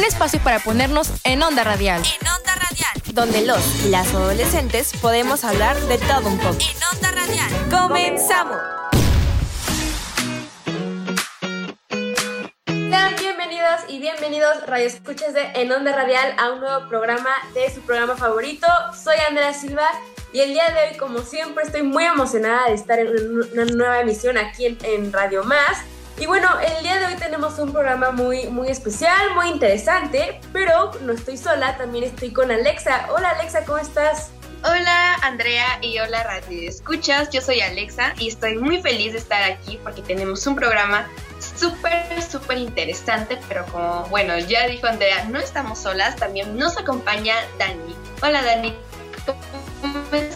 un espacio para ponernos en onda radial. En onda radial. Donde los y las adolescentes podemos hablar de todo un poco. En onda radial. ¡Comenzamos! Sean bienvenidos y bienvenidos Radio Escuchas de En Onda Radial a un nuevo programa de su programa favorito. Soy Andrea Silva y el día de hoy, como siempre, estoy muy emocionada de estar en una nueva emisión aquí en, en Radio Más. Y bueno, el día de hoy tenemos un programa muy, muy especial, muy interesante, pero no estoy sola, también estoy con Alexa. Hola Alexa, ¿cómo estás? Hola Andrea y hola Radio Escuchas, yo soy Alexa y estoy muy feliz de estar aquí porque tenemos un programa súper, súper interesante, pero como, bueno, ya dijo Andrea, no estamos solas, también nos acompaña Dani. Hola Dani, ¿cómo estás?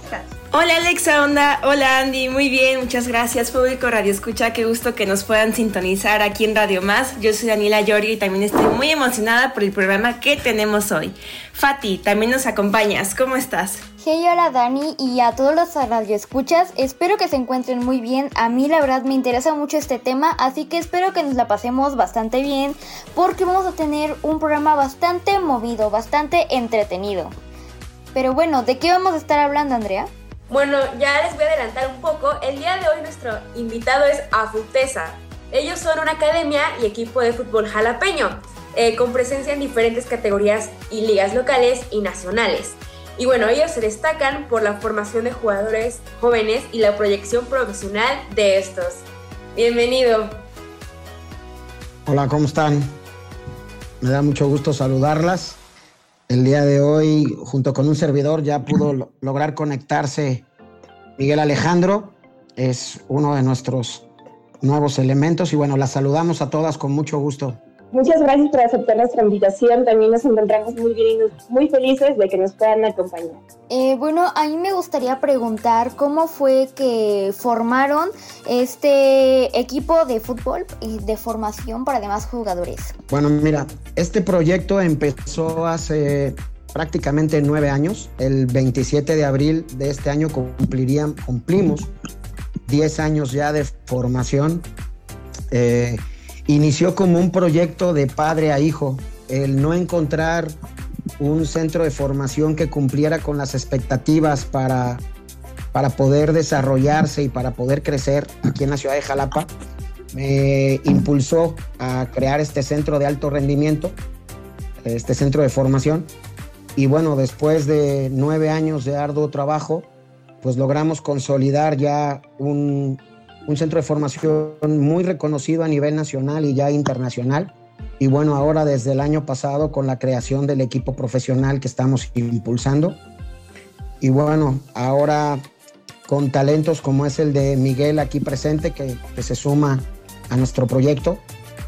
Hola Alexa, onda. Hola Andy, muy bien, muchas gracias público Radio Escucha, qué gusto que nos puedan sintonizar aquí en Radio Más. Yo soy Daniela Llori y también estoy muy emocionada por el programa que tenemos hoy. Fati, también nos acompañas, ¿cómo estás? Hey, hola Dani y a todos los radioescuchas, espero que se encuentren muy bien. A mí la verdad me interesa mucho este tema, así que espero que nos la pasemos bastante bien porque vamos a tener un programa bastante movido, bastante entretenido. Pero bueno, ¿de qué vamos a estar hablando, Andrea? Bueno, ya les voy a adelantar un poco. El día de hoy nuestro invitado es Afutesa. Ellos son una academia y equipo de fútbol jalapeño, eh, con presencia en diferentes categorías y ligas locales y nacionales. Y bueno, ellos se destacan por la formación de jugadores jóvenes y la proyección profesional de estos. Bienvenido. Hola, ¿cómo están? Me da mucho gusto saludarlas. El día de hoy, junto con un servidor, ya pudo lograr conectarse Miguel Alejandro. Es uno de nuestros nuevos elementos y bueno, las saludamos a todas con mucho gusto. Muchas gracias por aceptar nuestra invitación. También nos encontramos muy bien y muy felices de que nos puedan acompañar. Eh, bueno, a mí me gustaría preguntar cómo fue que formaron este equipo de fútbol y de formación para demás jugadores. Bueno, mira, este proyecto empezó hace prácticamente nueve años. El 27 de abril de este año cumplirían, cumplimos 10 años ya de formación. Eh, inició como un proyecto de padre a hijo, el no encontrar un centro de formación que cumpliera con las expectativas para, para poder desarrollarse y para poder crecer aquí en la ciudad de Jalapa, me impulsó a crear este centro de alto rendimiento, este centro de formación. Y bueno, después de nueve años de arduo trabajo, pues logramos consolidar ya un, un centro de formación muy reconocido a nivel nacional y ya internacional. Y bueno, ahora desde el año pasado con la creación del equipo profesional que estamos impulsando. Y bueno, ahora con talentos como es el de Miguel aquí presente, que, se suma a nuestro proyecto,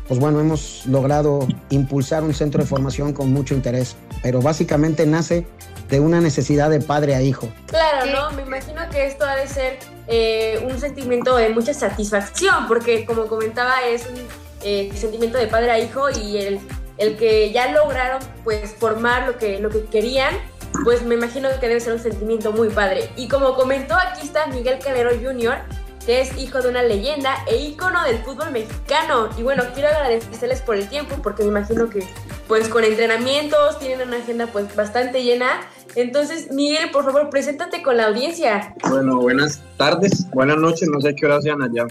pues bueno, hemos logrado impulsar un centro de formación con mucho interés, pero básicamente nace de una necesidad de padre a hijo. Claro, ¿no? Me imagino que esto ha de ser eh, un sentimiento de mucha satisfacción, porque como comentaba, es un eh, sentimiento de padre a hijo y el, el que ya lograron pues formar lo que, lo que querían, pues me imagino que debe ser un sentimiento muy padre. Y como comentó, aquí está Miguel Calero Jr., que es hijo de una leyenda e ícono del fútbol mexicano. Y bueno, quiero agradecerles por el tiempo, porque me imagino que pues con entrenamientos tienen una agenda pues bastante llena. Entonces, Miguel, por favor, preséntate con la audiencia. Bueno, buenas tardes, buenas noches, no sé qué hora sean allá.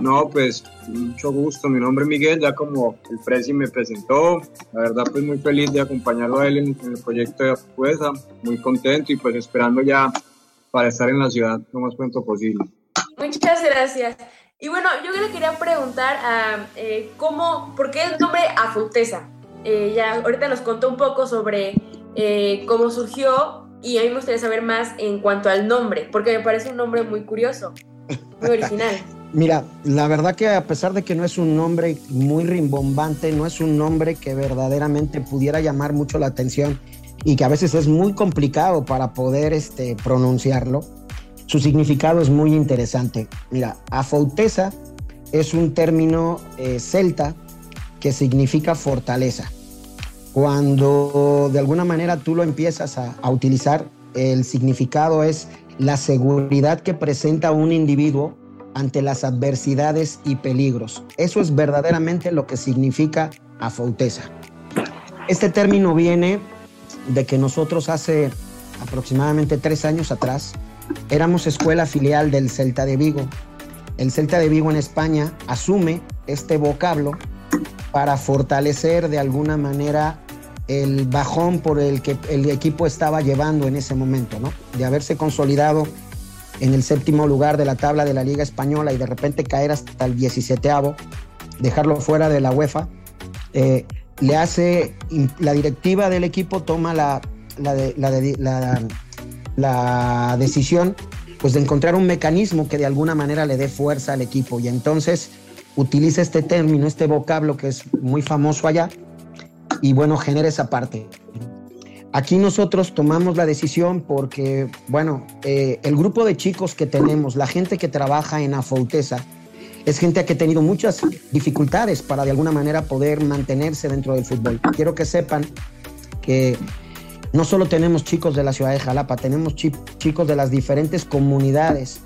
No, pues mucho gusto, mi nombre es Miguel, ya como el Presi me presentó, la verdad pues muy feliz de acompañarlo a él en, el proyecto de Afuesa, muy contento y pues esperando ya para estar en la ciudad lo más pronto posible. Muchas gracias. Y bueno, yo le quería preguntar a eh, cómo, ¿por qué el nombre Afutesa? Eh, ya ahorita nos contó un poco sobre eh, cómo surgió y a mí me gustaría saber más en cuanto al nombre, porque me parece un nombre muy curioso, muy original. Mira, la verdad que a pesar de que no es un nombre muy rimbombante, no es un nombre que verdaderamente pudiera llamar mucho la atención y que a veces es muy complicado para poder este, pronunciarlo, su significado es muy interesante. Mira, afoutesa es un término eh, celta que significa fortaleza. Cuando de alguna manera tú lo empiezas a, a utilizar, el significado es la seguridad que presenta un individuo ante las adversidades y peligros. Eso es verdaderamente lo que significa afauteza. Este término viene de que nosotros hace aproximadamente tres años atrás éramos escuela filial del Celta de Vigo. El Celta de Vigo en España asume este vocablo para fortalecer de alguna manera el bajón por el que el equipo estaba llevando en ese momento, ¿no? De haberse consolidado en el séptimo lugar de la tabla de la Liga Española y de repente caer hasta el 17 dejarlo fuera de la UEFA, eh, le hace, la directiva del equipo toma la, la, la decisión pues de encontrar un mecanismo que de alguna manera le dé fuerza al equipo y entonces utiliza este término, este vocablo que es muy famoso allá y bueno, genera esa parte. Aquí nosotros tomamos la decisión porque, bueno, eh, el grupo de chicos que tenemos, la gente que trabaja en Afoutesa, es gente que ha tenido muchas dificultades para de alguna manera poder mantenerse dentro del fútbol. Quiero que sepan que no solo tenemos chicos de la ciudad de Jalapa, tenemos chicos de las diferentes comunidades,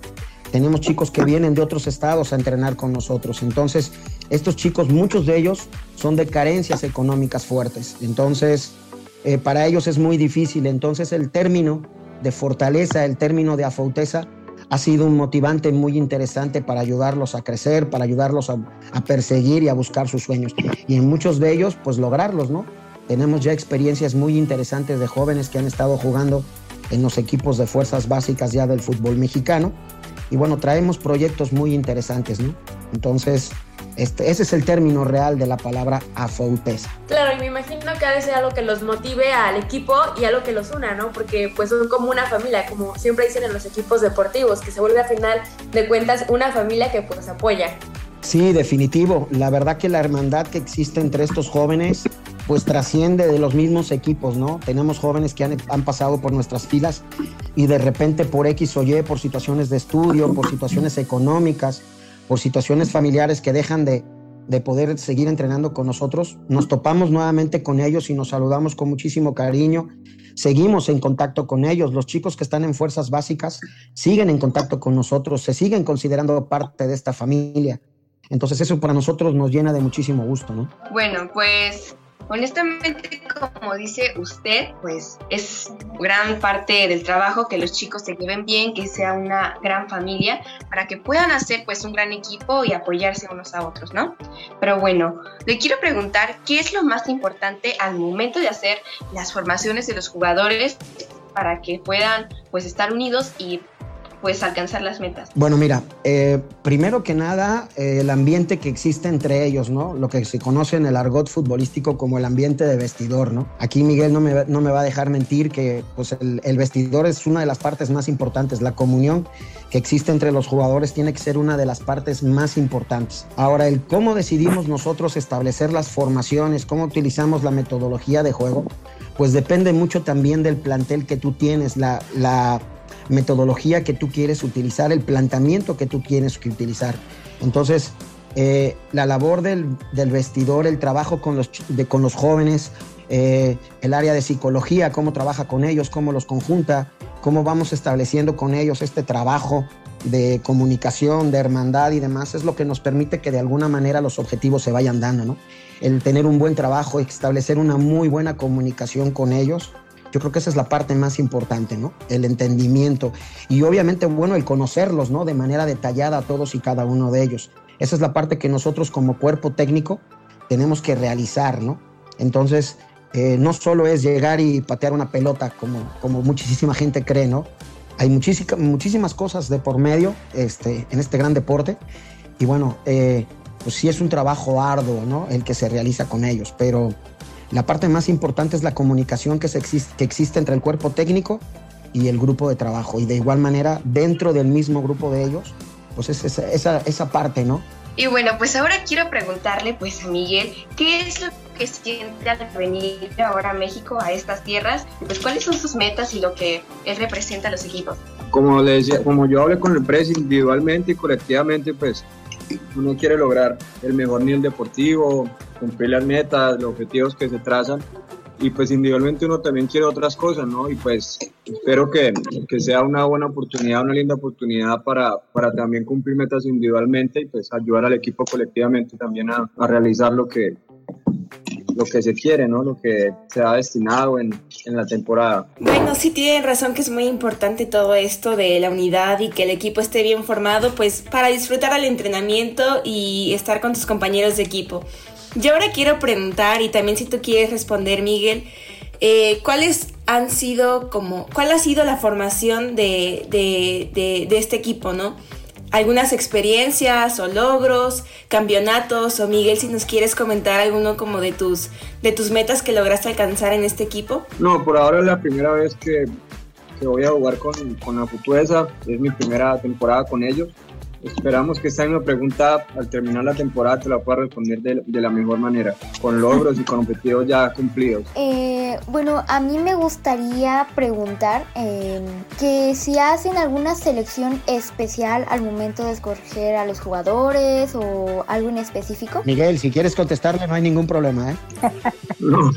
tenemos chicos que vienen de otros estados a entrenar con nosotros. Entonces, estos chicos, muchos de ellos son de carencias económicas fuertes. Entonces, eh, para ellos es muy difícil. Entonces, el término de fortaleza, el término de afauteza, ha sido un motivante muy interesante para ayudarlos a crecer, para ayudarlos a, a, perseguir y a buscar sus sueños. Y en muchos de ellos, pues lograrlos, ¿no? Tenemos ya experiencias muy interesantes de jóvenes que han estado jugando en los equipos de fuerzas básicas ya del fútbol mexicano. Y bueno, traemos proyectos muy interesantes, ¿no? Entonces, este, ese es el término real de la palabra afauteza. Claro, y me imagino que ha de ser algo que los motive al equipo y algo que los una, ¿no? Porque pues son como una familia, como siempre dicen en los equipos deportivos, que se vuelve a final de cuentas una familia que pues apoya. Sí, definitivo. La verdad que la hermandad que existe entre estos jóvenes pues trasciende de los mismos equipos, ¿no? Tenemos jóvenes que han, han, pasado por nuestras filas y de repente por X o Y, por situaciones de estudio, por situaciones económicas, por situaciones familiares que dejan de, de poder seguir entrenando con nosotros, nos topamos nuevamente con ellos y nos saludamos con muchísimo cariño. Seguimos en contacto con ellos. Los chicos que están en fuerzas básicas siguen en contacto con nosotros, se siguen considerando parte de esta familia. Entonces eso para nosotros nos llena de muchísimo gusto, ¿no? Bueno, pues Honestamente, como dice usted, pues es gran parte del trabajo que los chicos se lleven bien, que sea una gran familia, para que puedan hacer pues un gran equipo y apoyarse unos a otros, ¿no? Pero bueno, le quiero preguntar qué es lo más importante al momento de hacer las formaciones de los jugadores para que puedan pues estar unidos y pues alcanzar las metas? Bueno, mira, eh, primero que nada, eh, el ambiente que existe entre ellos, ¿no? Lo que se conoce en el argot futbolístico como el ambiente de vestidor, ¿no? Aquí Miguel no me, no me va a dejar mentir que pues, el, vestidor es una de las partes más importantes. La comunión que existe entre los jugadores tiene que ser una de las partes más importantes. Ahora, el cómo decidimos nosotros establecer las formaciones, cómo utilizamos la metodología de juego, pues depende mucho también del plantel que tú tienes, la metodología que tú quieres utilizar, el planteamiento que tú quieres utilizar. Entonces, eh, la labor del, del, vestidor, el trabajo con los, de, con los jóvenes, eh, el área de psicología, cómo trabaja con ellos, cómo los conjunta, cómo vamos estableciendo con ellos este trabajo de comunicación, de hermandad y demás, es lo que nos permite que de alguna manera los objetivos se vayan dando, ¿no? El tener un buen trabajo, establecer una muy buena comunicación con ellos, yo creo que esa es la parte más importante, ¿no? El entendimiento y obviamente, bueno, el conocerlos, ¿no? De manera detallada a todos y cada uno de ellos. Esa es la parte que nosotros como cuerpo técnico tenemos que realizar, ¿no? Entonces, eh, no solo es llegar y patear una pelota como, como muchísima gente cree, ¿no? Hay muchísimas, cosas de por medio este, en este gran deporte y bueno, eh, pues sí es un trabajo arduo, ¿no? El que se realiza con ellos, pero la parte más importante es la comunicación que, se existe, que existe entre el cuerpo técnico y el grupo de trabajo. Y de igual manera, dentro del mismo grupo de ellos, pues es esa, esa, esa parte, ¿no? Y bueno, pues ahora quiero preguntarle pues a Miguel, ¿qué es lo que siente al venir ahora a México, a estas tierras? Pues cuáles son sus metas y lo que él representa a los equipos. Como le decía, como yo hablé con el presi individualmente y colectivamente, pues uno quiere lograr el mejor nivel deportivo, cumplir las metas, los objetivos que se trazan y pues individualmente uno también quiere otras cosas, ¿no? Y pues espero que, que, sea una buena oportunidad, una linda oportunidad para, para también cumplir metas individualmente y pues ayudar al equipo colectivamente también a, a realizar lo que, lo que se quiere, ¿no? Lo que se ha destinado en, en, la temporada. Bueno, sí tienen razón que es muy importante todo esto de la unidad y que el equipo esté bien formado, pues para disfrutar al entrenamiento y estar con tus compañeros de equipo. Yo ahora quiero preguntar, y también si tú quieres responder, Miguel, eh, ¿cuáles han sido como, cuál ha sido la formación de, de, de, de este equipo, no? Algunas experiencias o logros, campeonatos o Miguel si nos quieres comentar alguno como de tus de tus metas que lograste alcanzar en este equipo. No, por ahora es la primera vez que, que voy a jugar con, con la Futuesa, es mi primera temporada con ellos Esperamos que esta misma pregunta al terminar la temporada te la pueda responder de, de la mejor manera, con logros y con objetivos ya cumplidos. Eh, bueno, a mí me gustaría preguntar eh, que si hacen alguna selección especial al momento de escoger a los jugadores o algo en específico. Miguel, si quieres contestarle no hay ningún problema, ¿eh? no.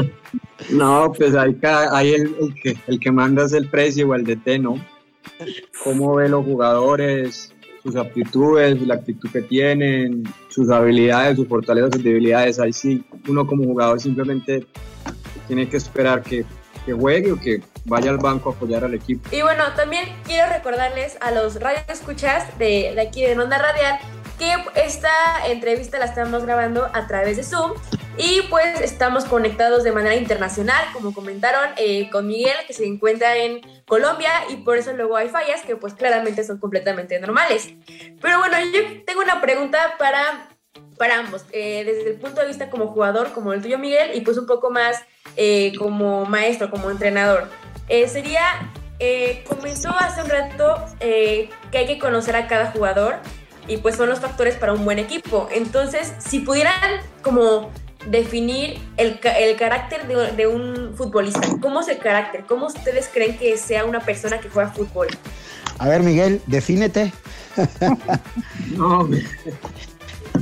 no, pues ahí, ahí el, el, que, el que manda es el precio o el DT, ¿no? ¿Cómo ve los jugadores? Sus aptitudes, la actitud que tienen, sus habilidades, sus fortalezas, sus debilidades. Ahí sí, uno como jugador simplemente tiene que esperar que, que juegue o que vaya al banco a apoyar al equipo. Y bueno, también quiero recordarles a los radioescuchas de, de aquí de Onda Radial que esta entrevista la estamos grabando a través de Zoom y pues estamos conectados de manera internacional, como comentaron, eh, con Miguel, que se encuentra en Colombia y por eso luego hay fallas que pues claramente son completamente normales. Pero bueno, yo tengo una pregunta para, para ambos, eh, desde el punto de vista como jugador, como el tuyo Miguel, y pues un poco más eh, como maestro, como entrenador. Sería, comenzó hace un rato que hay que conocer a cada jugador y pues son los factores para un buen equipo. Entonces, si pudieran como definir el, el carácter de, de, un futbolista. ¿Cómo es el carácter? ¿Cómo ustedes creen que sea una persona que juega fútbol? A ver, Miguel, defínete. no,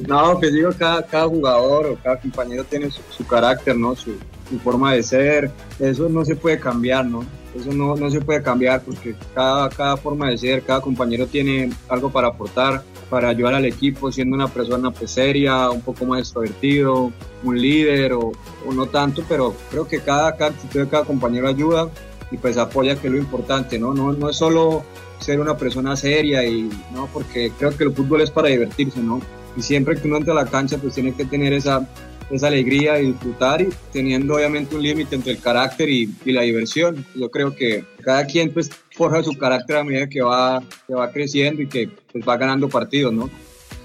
no, pues digo, cada, cada jugador o cada compañero tiene su, su carácter, ¿no? Su, su, forma de ser. Eso no se puede cambiar, ¿no? Eso no, no se puede cambiar porque cada, cada forma de ser, cada compañero tiene algo para aportar para ayudar al equipo siendo una persona pues seria, un poco más extrovertido, un líder o, o no tanto, pero creo que cada, cada cada compañero ayuda y pues apoya que es lo importante, ¿no? No, no es solo ser una persona seria y no, porque creo que el fútbol es para divertirse, ¿no? Y siempre que uno entra a la cancha pues tiene que tener esa, esa alegría y disfrutar y teniendo obviamente un límite entre el carácter y, y, la diversión. Yo creo que cada quien pues forja su carácter a medida que va, que va creciendo y que pues, va ganando partidos, ¿no?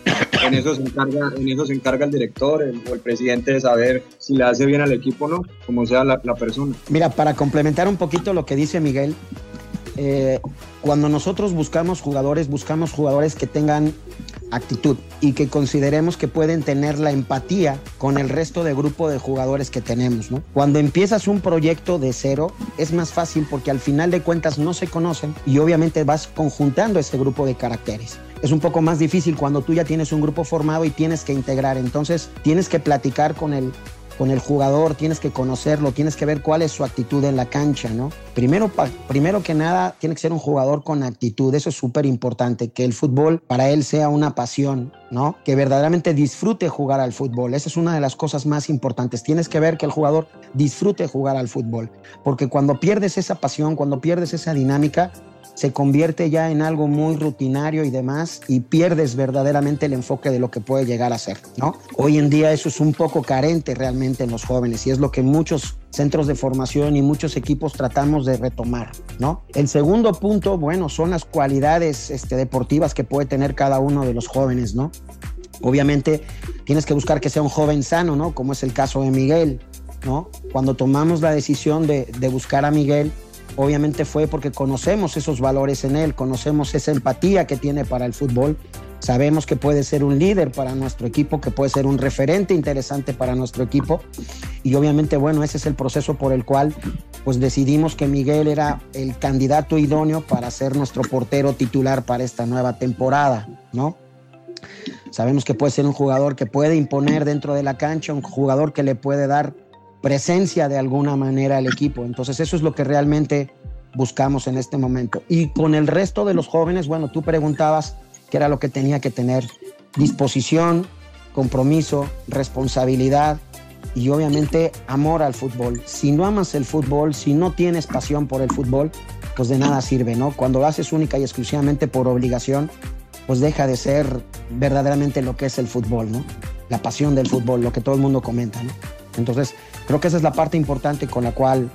En eso se encarga, en eso se encarga el director el, o el presidente de saber si le hace bien al equipo o no, como sea la, la persona. Mira, para complementar un poquito lo que dice Miguel, eh, cuando nosotros buscamos jugadores, buscamos jugadores que tengan actitud y que consideremos que pueden tener la empatía con el resto de grupo de jugadores que tenemos, ¿no? Cuando empiezas un proyecto de cero es más fácil porque al final de cuentas no se conocen y obviamente vas conjuntando este grupo de caracteres. Es un poco más difícil cuando tú ya tienes un grupo formado y tienes que integrar, entonces tienes que platicar con el con el jugador, tienes que conocerlo, tienes que ver cuál es su actitud en la cancha, ¿no? Primero, primero que nada, tiene que ser un jugador con actitud, eso es súper importante, que el fútbol para él sea una pasión, ¿no? Que verdaderamente disfrute jugar al fútbol, esa es una de las cosas más importantes, tienes que ver que el jugador disfrute jugar al fútbol, porque cuando pierdes esa pasión, cuando pierdes esa dinámica, se convierte ya en algo muy rutinario y demás y pierdes verdaderamente el enfoque de lo que puede llegar a ser, ¿no? Hoy en día eso es un poco carente realmente en los jóvenes y es lo que muchos centros de formación y muchos equipos tratamos de retomar, ¿no? El segundo punto, bueno, son las cualidades este, deportivas que puede tener cada uno de los jóvenes, ¿no? Obviamente tienes que buscar que sea un joven sano, ¿no? Como es el caso de Miguel, ¿no? Cuando tomamos la decisión de, de buscar a Miguel, obviamente fue porque conocemos esos valores en él, conocemos esa empatía que tiene para el fútbol, sabemos que puede ser un líder para nuestro equipo, que puede ser un referente interesante para nuestro equipo y obviamente bueno, ese es el proceso por el cual pues decidimos que Miguel era el candidato idóneo para ser nuestro portero titular para esta nueva temporada, ¿no? Sabemos que puede ser un jugador que puede imponer dentro de la cancha, un jugador que le puede dar presencia de alguna manera al equipo. Entonces eso es lo que realmente buscamos en este momento. Y con el resto de los jóvenes, bueno, tú preguntabas qué era lo que tenía que tener. Disposición, compromiso, responsabilidad y obviamente amor al fútbol. Si no amas el fútbol, si no tienes pasión por el fútbol, pues de nada sirve, ¿no? Cuando lo haces única y exclusivamente por obligación, pues deja de ser verdaderamente lo que es el fútbol, ¿no? La pasión del fútbol, lo que todo el mundo comenta, ¿no? Entonces, creo que esa es la parte importante con la cual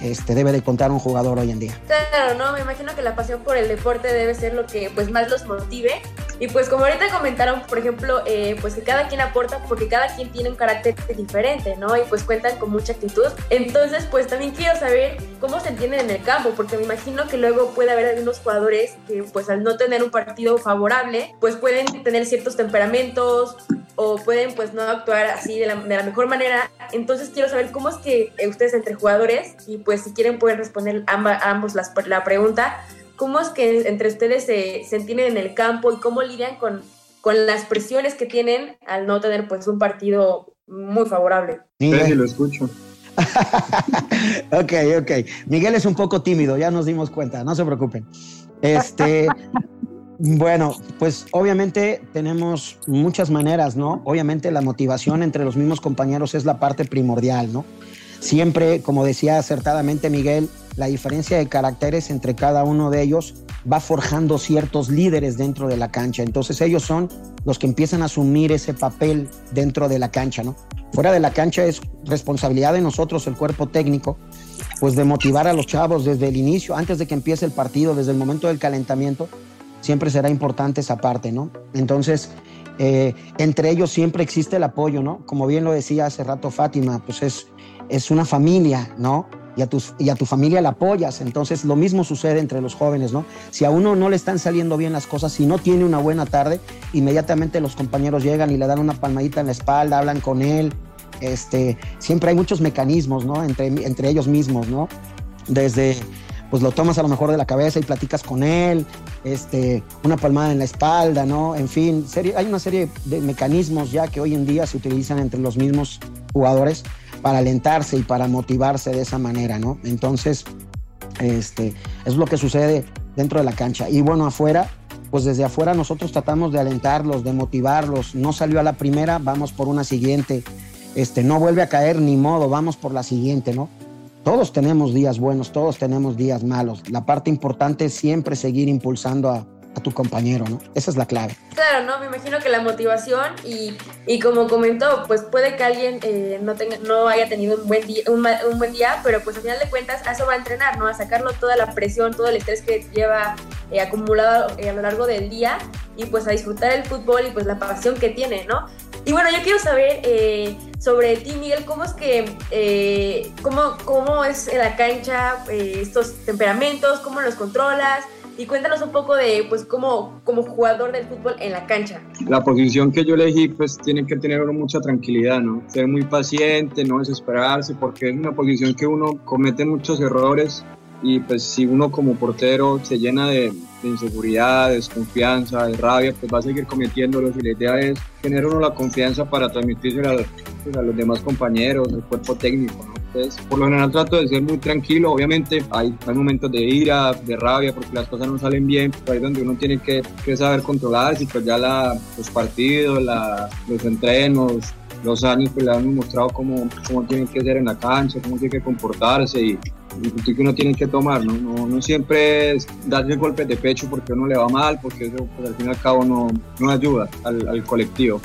este, debe de contar un jugador hoy en día. Claro, no, me imagino que la pasión por el deporte debe ser lo que pues más los motive. Y pues como ahorita comentaron, por ejemplo, eh, pues que cada quien aporta porque cada quien tiene un carácter diferente, ¿no? Y pues cuentan con mucha actitud. Entonces, pues también quiero saber cómo se entienden en el campo, porque me imagino que luego puede haber algunos jugadores que pues al no tener un partido favorable, pues pueden tener ciertos temperamentos o pueden pues no actuar así de la, de la mejor manera. Entonces quiero saber cómo es que ustedes entre jugadores y pues si quieren pueden responder amba, ambos las, la pregunta. ¿Cómo es que entre ustedes se, se entienden en el campo y cómo lidian con, con las presiones que tienen al no tener pues un partido muy favorable? Sí, lo escucho. ok, ok. Miguel es un poco tímido, ya nos dimos cuenta, no se preocupen. Este, bueno, pues obviamente tenemos muchas maneras, ¿no? Obviamente la motivación entre los mismos compañeros es la parte primordial, ¿no? Siempre, como decía acertadamente Miguel, la diferencia de caracteres entre cada uno de ellos va forjando ciertos líderes dentro de la cancha. Entonces ellos son los que empiezan a asumir ese papel dentro de la cancha, ¿no? Fuera de la cancha es responsabilidad de nosotros, el cuerpo técnico, pues de motivar a los chavos desde el inicio, antes de que empiece el partido, desde el momento del calentamiento, siempre será importante esa parte, ¿no? Entonces, eh, entre ellos siempre existe el apoyo, ¿no? Como bien lo decía hace rato Fátima, pues es, es una familia, ¿no? Y a, tus, y a tu familia la apoyas. Entonces, lo mismo sucede entre los jóvenes, ¿no? Si a uno no le están saliendo bien las cosas, si no tiene una buena tarde, inmediatamente los compañeros llegan y le dan una palmadita en la espalda, hablan con él. Este, siempre hay muchos mecanismos, ¿no? Entre, entre ellos mismos, ¿no? Desde pues lo tomas a lo mejor de la cabeza y platicas con él, este, una palmada en la espalda, ¿no? En fin, hay una serie de mecanismos ya que hoy en día se utilizan entre los mismos jugadores para alentarse y para motivarse de esa manera, ¿no? Entonces, este, es lo que sucede dentro de la cancha. Y bueno, afuera, pues desde afuera nosotros tratamos de alentarlos, de motivarlos. No salió a la primera, vamos por una siguiente. Este, no vuelve a caer ni modo, vamos por la siguiente, ¿no? Todos tenemos días buenos, todos tenemos días malos. La parte importante es siempre seguir impulsando a, a tu compañero, ¿no? Esa es la clave. Claro, ¿no? Me imagino que la motivación y, y como comentó, pues puede que alguien eh, no, tenga, no haya tenido un buen, día, un, buen día, pero pues al final de cuentas a eso va a entrenar, ¿no? A sacarlo toda la presión, todo el estrés que lleva eh, acumulado eh, a lo largo del día y pues a disfrutar el fútbol y pues la pasión que tiene, ¿no? Y bueno, yo quiero saber eh, sobre ti, Miguel, cómo es que, cómo, cómo es en la cancha estos temperamentos, cómo los controlas, y cuéntanos un poco de, pues, cómo, como jugador del fútbol en la cancha. La posición que yo elegí, pues, tiene que tener uno mucha tranquilidad, ¿no? Ser muy paciente, no desesperarse, porque es una posición que uno comete muchos errores y pues si uno como portero se llena de, de, inseguridad, de desconfianza, de rabia, pues va a seguir cometiéndolos y la idea es tener uno la confianza para transmitirse pues, a los demás compañeros, al cuerpo técnico, ¿no? Por lo general trato de ser muy tranquilo, obviamente hay, hay momentos de ira, de rabia, porque las cosas no salen bien, pero ahí es donde uno tiene que, saber controlarse y pues ya los partidos, los entrenos, los años pues le han mostrado cómo, cómo tienen que ser en la cancha, cómo tiene que comportarse y, y que uno tiene que tomar, ¿no? No, no siempre es darle golpes de pecho porque uno le va mal, porque eso pues, al fin y al cabo no, no ayuda al, al colectivo.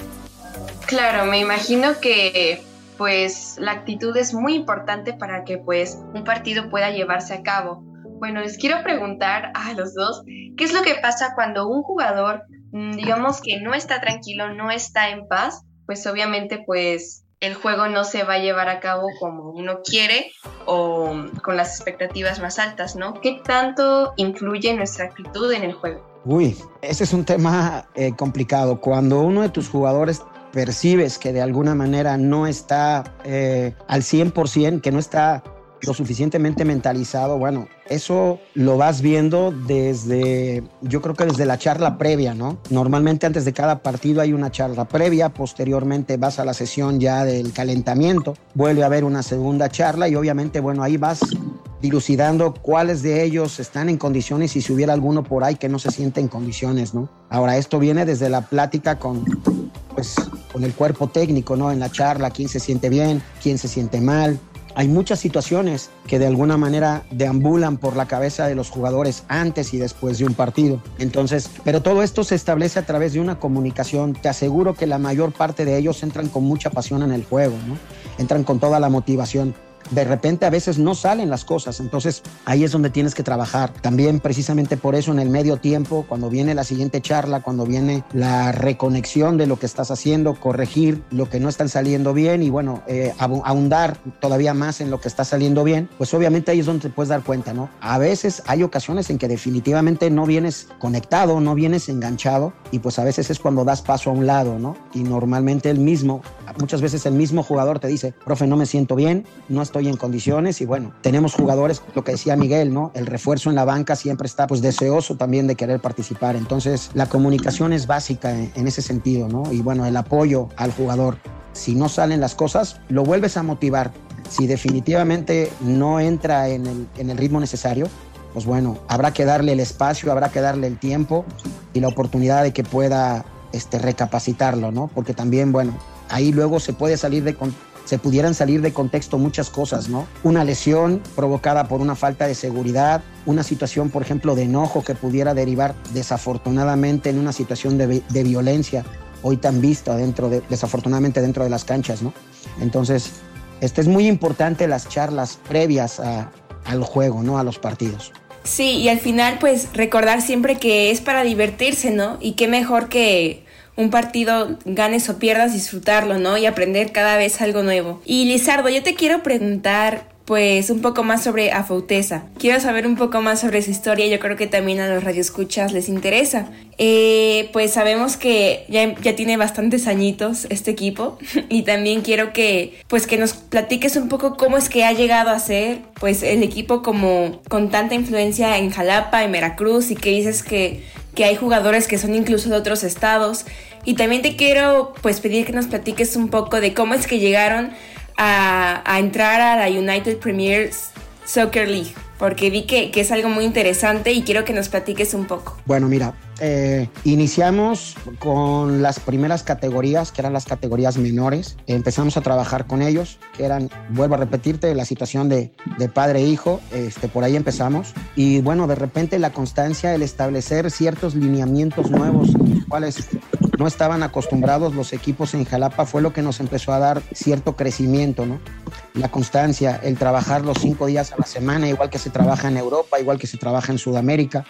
Claro, me imagino que pues la actitud es muy importante para que pues un partido pueda llevarse a cabo. Bueno, les quiero preguntar a los dos, ¿qué es lo que pasa cuando un jugador, digamos que no está tranquilo, no está en paz? Pues obviamente pues el juego no se va a llevar a cabo como uno quiere o con las expectativas más altas, ¿no? ¿Qué tanto influye nuestra actitud en el juego? Uy, ese es un tema eh, complicado. Cuando uno de tus jugadores percibes que de alguna manera no está eh, al 100%, que no está lo suficientemente mentalizado, bueno, eso lo vas viendo desde, yo creo que desde la charla previa, ¿no? Normalmente antes de cada partido hay una charla previa, posteriormente vas a la sesión ya del calentamiento, vuelve a haber una segunda charla y obviamente, bueno, ahí vas dilucidando cuáles de ellos están en condiciones y si hubiera alguno por ahí que no se siente en condiciones, ¿no? Ahora, esto viene desde la plática con, pues, con el cuerpo técnico, ¿no? En la charla, quién se siente bien, quién se siente mal, hay muchas situaciones que de alguna manera deambulan por la cabeza de los jugadores antes y después de un partido. Entonces, pero todo esto se establece a través de una comunicación. Te aseguro que la mayor parte de ellos entran con mucha pasión en el juego, ¿no? Entran con toda la motivación de repente a veces no salen las cosas. Entonces ahí es donde tienes que trabajar. También precisamente por eso en el medio tiempo, cuando viene la siguiente charla, cuando viene la reconexión de lo que estás haciendo, corregir lo que no está saliendo bien y bueno, eh, ahondar todavía más en lo que está saliendo bien, pues obviamente ahí es donde te puedes dar cuenta, ¿no? A veces hay ocasiones en que definitivamente no vienes conectado, no vienes enganchado y pues a veces es cuando das paso a un lado, ¿no? Y normalmente el mismo, muchas veces el mismo jugador te dice, profe, no me siento bien, no estoy en condiciones y bueno, tenemos jugadores, lo que decía Miguel, ¿no? El refuerzo en la banca siempre está pues deseoso también de querer participar. Entonces, la comunicación es básica en, ese sentido, ¿no? Y bueno, el apoyo al jugador. Si no salen las cosas, lo vuelves a motivar. Si definitivamente no entra en el, en el ritmo necesario, pues bueno, habrá que darle el espacio, habrá que darle el tiempo y la oportunidad de que pueda este, recapacitarlo, ¿no? Porque también, bueno, ahí luego se puede salir de, se pudieran salir de contexto muchas cosas, ¿no? Una lesión provocada por una falta de seguridad, una situación, por ejemplo, de enojo que pudiera derivar desafortunadamente en una situación de, violencia, hoy tan vista dentro de, desafortunadamente dentro de las canchas, ¿no? Entonces, este es muy importante las charlas previas al juego, ¿no? A los partidos. Sí, y al final, pues recordar siempre que es para divertirse, ¿no? Y qué mejor que un partido, ganes o pierdas, disfrutarlo, ¿no? Y aprender cada vez algo nuevo. Y Lizardo, yo te quiero preguntar pues un poco más sobre Afautesa. Quiero saber un poco más sobre su historia, yo creo que también a los radioescuchas les interesa. Eh, pues sabemos que ya, ya, tiene bastantes añitos este equipo y también quiero que pues que nos platiques un poco cómo es que ha llegado a ser pues el equipo como con tanta influencia en Jalapa, en Veracruz y que dices que que hay jugadores que son incluso de otros estados. Y también te quiero pues pedir que nos platiques un poco de cómo es que llegaron a, a entrar a la United Premier Soccer League porque vi que, que, es algo muy interesante y quiero que nos platiques un poco. Bueno, mira, eh, iniciamos con las primeras categorías, que eran las categorías menores. Empezamos a trabajar con ellos, que eran, vuelvo a repetirte, la situación de, de padre e hijo, este, por ahí empezamos. Y bueno, de repente la constancia, el establecer ciertos lineamientos nuevos, los cuales no estaban acostumbrados los equipos en Jalapa, fue lo que nos empezó a dar cierto crecimiento, ¿no? La constancia, el trabajar los cinco días a la semana, igual que se trabaja en Europa, igual que se trabaja en Sudamérica.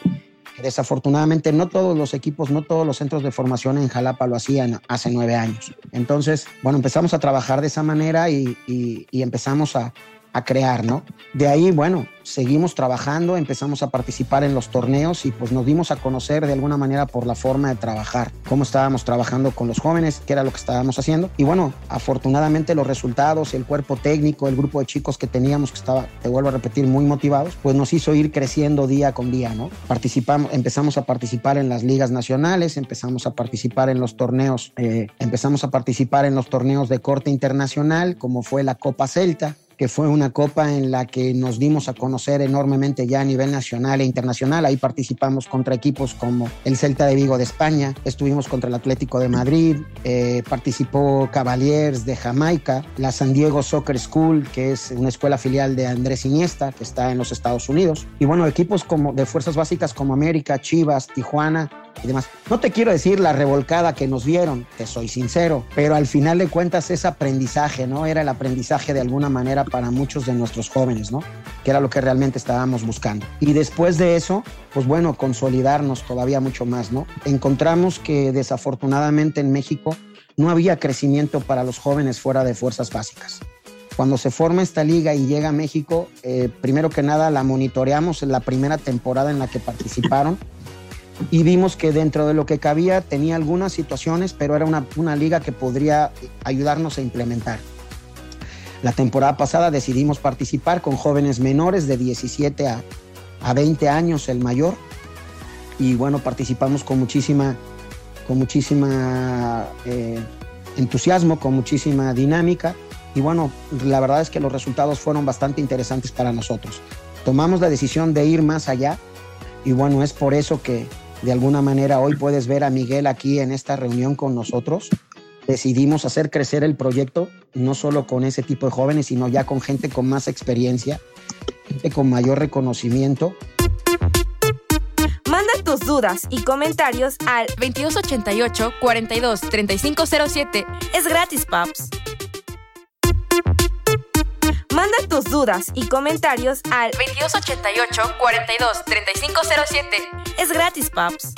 Desafortunadamente, no todos los equipos, no todos los centros de formación en Jalapa lo hacían hace nueve años. Entonces, bueno, empezamos a trabajar de esa manera y, y empezamos a, a crear, ¿no? De ahí, bueno, seguimos trabajando, empezamos a participar en los torneos y pues nos dimos a conocer de alguna manera por la forma de trabajar, cómo estábamos trabajando con los jóvenes, qué era lo que estábamos haciendo. Y bueno, afortunadamente los resultados, el cuerpo técnico, el grupo de chicos que teníamos que estaba, te vuelvo a repetir, muy motivados, pues nos hizo ir creciendo día con día, ¿no? Participamos, empezamos a participar en las ligas nacionales, empezamos a participar en los torneos, eh, empezamos a participar en los torneos de corte internacional, como fue la Copa Celta, que fue una copa en la que nos dimos a conocer enormemente ya a nivel nacional e internacional. Ahí participamos contra equipos como el Celta de Vigo de España, estuvimos contra el Atlético de Madrid, eh, participó Cavaliers de Jamaica, la San Diego Soccer School, que es una escuela filial de Andrés Iniesta, que está en los Estados Unidos. Y bueno, equipos como de fuerzas básicas como América, Chivas, Tijuana, y demás. No te quiero decir la revolcada que nos dieron, te soy sincero, pero al final de cuentas es aprendizaje, ¿no? Era el aprendizaje de alguna manera para muchos de nuestros jóvenes, ¿no? Que era lo que realmente estábamos buscando. Y después de eso, pues bueno, consolidarnos todavía mucho más, ¿no? Encontramos que desafortunadamente en México no había crecimiento para los jóvenes fuera de fuerzas básicas. Cuando se forma esta liga y llega a México, eh, primero que nada la monitoreamos en la primera temporada en la que participaron y vimos que dentro de lo que cabía tenía algunas situaciones, pero era una, una liga que podría ayudarnos a implementar. La temporada pasada decidimos participar con jóvenes menores de 17 a, a 20 años, el mayor, y bueno, participamos con muchísima, con muchísima eh, entusiasmo, con muchísima dinámica, y bueno, la verdad es que los resultados fueron bastante interesantes para nosotros. tomamos la decisión de ir más allá y bueno, es por eso que de alguna manera hoy puedes ver a Miguel aquí en esta reunión con nosotros. Decidimos hacer crecer el proyecto no solo con ese tipo de jóvenes, sino ya con gente con más experiencia, gente con mayor reconocimiento Manda tus dudas y comentarios al 2288 42 3507. Es gratis, paps. Manda tus dudas y comentarios al 2288 42 3507. Es gratis, paps.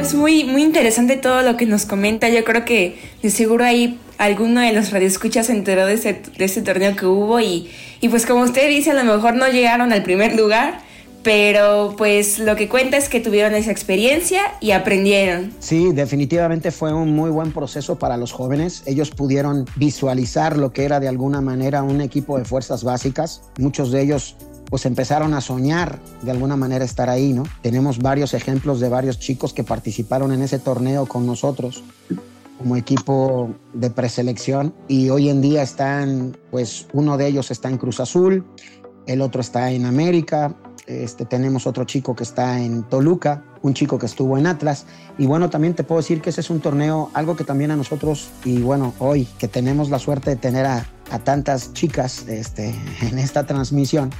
Es muy, muy interesante todo lo que nos comenta. Yo creo que de seguro ahí alguno de los radioescuchas se enteró de ese, de ese torneo que hubo y, y pues como usted dice, a lo mejor no llegaron al primer lugar, pero pues lo que cuenta es que tuvieron esa experiencia y aprendieron. Sí, definitivamente fue un muy buen proceso para los jóvenes. Ellos pudieron visualizar lo que era de alguna manera un equipo de fuerzas básicas. Muchos de ellos pues empezaron a soñar de alguna manera estar ahí, ¿no? Tenemos varios ejemplos de varios chicos que participaron en ese torneo con nosotros como equipo de preselección y hoy en día están, pues uno de ellos está en Cruz Azul, el otro está en América, este, tenemos otro chico que está en Toluca, un chico que estuvo en Atlas. Y bueno, también te puedo decir que ese es un torneo, algo que también a nosotros, y bueno, hoy que tenemos la suerte de tener a, a tantas chicas este, en esta transmisión,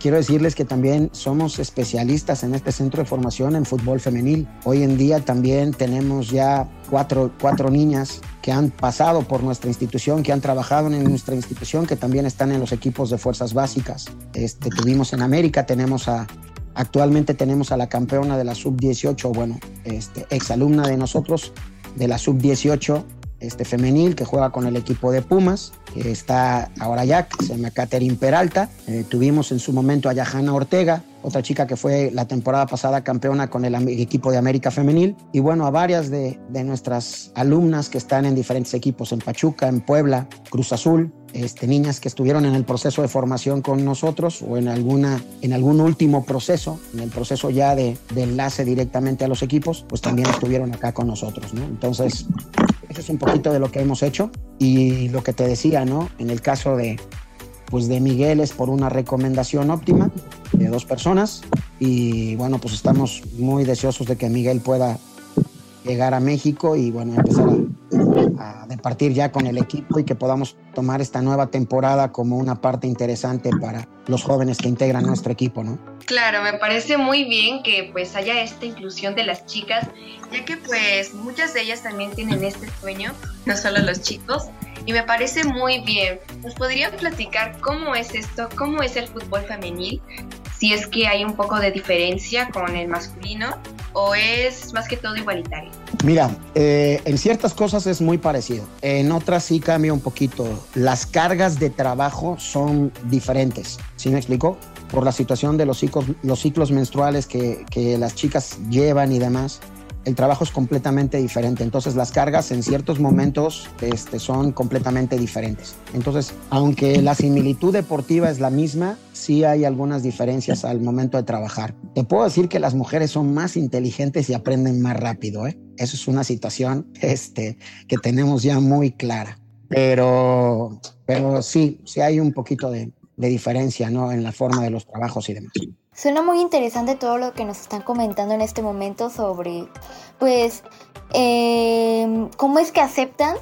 quiero decirles que también somos especialistas en este centro de formación en fútbol femenil. Hoy en día también tenemos ya cuatro, cuatro niñas que han pasado por nuestra institución, que han trabajado en nuestra institución, que también están en los equipos de fuerzas básicas. Este, tuvimos en América, tenemos a, actualmente tenemos a la campeona de la sub-18, bueno, este, exalumna de nosotros, de la sub-18 este, femenil que juega con el equipo de Pumas, que está ahora ya, se llama Catherine Peralta. Eh, tuvimos en su momento a Yahana Ortega, otra chica que fue la temporada pasada campeona con el equipo de América Femenil. Y bueno, a varias de, nuestras alumnas que están en diferentes equipos, en Pachuca, en Puebla, Cruz Azul, este, niñas que estuvieron en el proceso de formación con nosotros o en, alguna, en algún último proceso, en el proceso ya de, enlace directamente a los equipos, pues también estuvieron acá con nosotros, ¿no? Entonces, eso es un poquito de lo que hemos hecho y lo que te decía, ¿no? En el caso de, pues de Miguel es por una recomendación óptima de dos personas y bueno, pues estamos muy deseosos de que Miguel pueda llegar a México y bueno, empezar a, a departir ya con el equipo y que podamos tomar esta nueva temporada como una parte interesante para los jóvenes que integran nuestro equipo, ¿no? Claro, me parece muy bien que pues haya esta inclusión de las chicas, ya que pues muchas de ellas también tienen este sueño, no solo los chicos, y me parece muy bien. ¿Nos podrían platicar cómo es esto, cómo es el fútbol femenil? Si es que hay un poco de diferencia con el masculino o es más que todo igualitario. Mira, eh, en ciertas cosas es muy parecido, en otras sí cambia un poquito. Las cargas de trabajo son diferentes, ¿sí me explico? Por la situación de los ciclos, los ciclos menstruales que las chicas llevan y demás el trabajo es completamente diferente. Entonces las cargas en ciertos momentos este, son completamente diferentes. Entonces, aunque la similitud deportiva es la misma, sí hay algunas diferencias al momento de trabajar. Te puedo decir que las mujeres son más inteligentes y aprenden más rápido. ¿eh? Eso es una situación este, que tenemos ya muy clara. Pero, pero sí, sí hay un poquito de, de diferencia ¿no? en la forma de los trabajos y demás. Suena muy interesante todo lo que nos están comentando en este momento sobre, pues, eh, cómo es que aceptan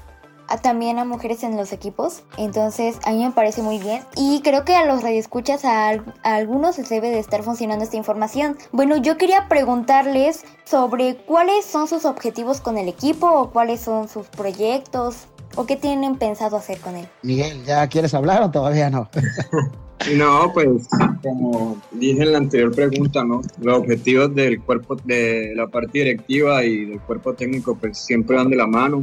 a, también a mujeres en los equipos. Entonces, a mí me parece muy bien. Y creo que a los radioescuchas, a, a algunos les debe de estar funcionando esta información. Bueno, yo quería preguntarles sobre cuáles son sus objetivos con el equipo o cuáles son sus proyectos o qué tienen pensado hacer con él. Miguel, ¿ya quieres hablar o todavía no? No, pues como dije en la anterior pregunta, ¿no? Los objetivos del cuerpo, de la parte directiva y del cuerpo técnico, pues siempre van de la mano,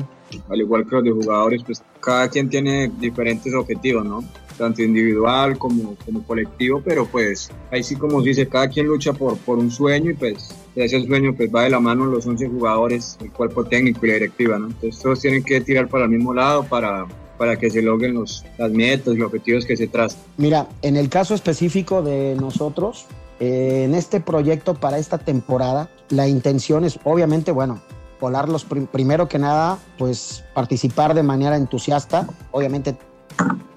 al igual que los de jugadores, pues cada quien tiene diferentes objetivos, ¿no? Tanto individual como, como colectivo, pero pues ahí sí como se dice, cada quien lucha por, por un sueño y pues ese sueño pues va de la mano los 11 jugadores, el cuerpo técnico y la directiva, ¿no? Entonces todos tienen que tirar para el mismo lado para para que se logren los, las metas y los objetivos que se trazan. Mira, en el caso específico de nosotros, eh, en este proyecto para esta temporada, la intención es, obviamente, bueno, colarlos primero que nada, pues participar de manera entusiasta, obviamente